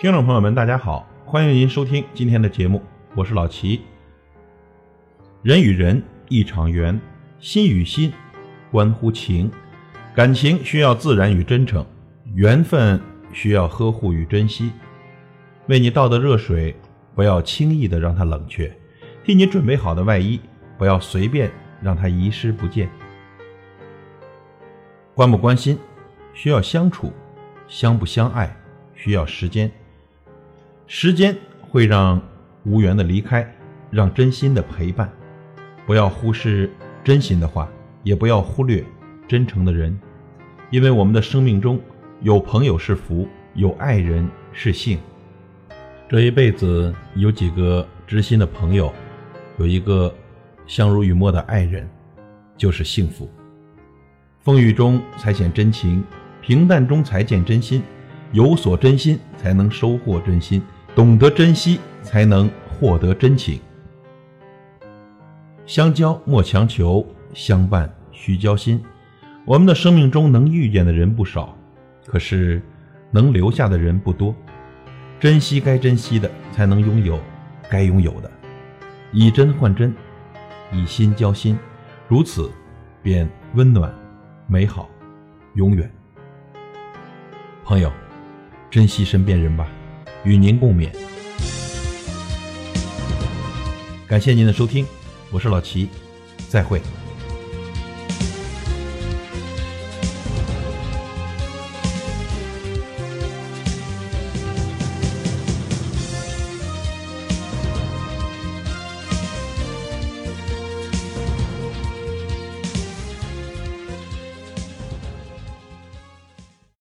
听众朋友们，大家好，欢迎您收听今天的节目，我是老齐。人与人一场缘，心与心关乎情，感情需要自然与真诚，缘分需要呵护与珍惜。为你倒的热水，不要轻易的让它冷却；替你准备好的外衣，不要随便让它遗失不见。关不关心，需要相处；相不相爱，需要时间。时间会让无缘的离开，让真心的陪伴。不要忽视真心的话，也不要忽略真诚的人，因为我们的生命中有朋友是福，有爱人是幸。这一辈子有几个知心的朋友，有一个相濡以沫的爱人，就是幸福。风雨中才显真情，平淡中才见真心。有所真心，才能收获真心。懂得珍惜，才能获得真情。相交莫强求，相伴需交心。我们的生命中能遇见的人不少，可是能留下的人不多。珍惜该珍惜的，才能拥有该拥有的。以真换真，以心交心，如此便温暖、美好、永远。朋友，珍惜身边人吧。与您共勉。感谢您的收听，我是老齐，再会。